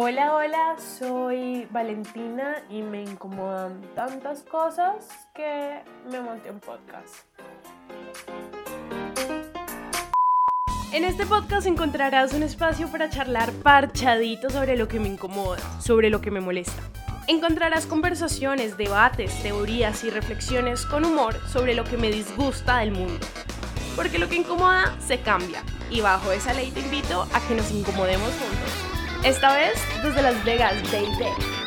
Hola, hola, soy Valentina y me incomodan tantas cosas que me monté un podcast. En este podcast encontrarás un espacio para charlar parchadito sobre lo que me incomoda, sobre lo que me molesta. Encontrarás conversaciones, debates, teorías y reflexiones con humor sobre lo que me disgusta del mundo. Porque lo que incomoda se cambia y bajo esa ley te invito a que nos incomodemos juntos. Esta vez desde Las Vegas, baby.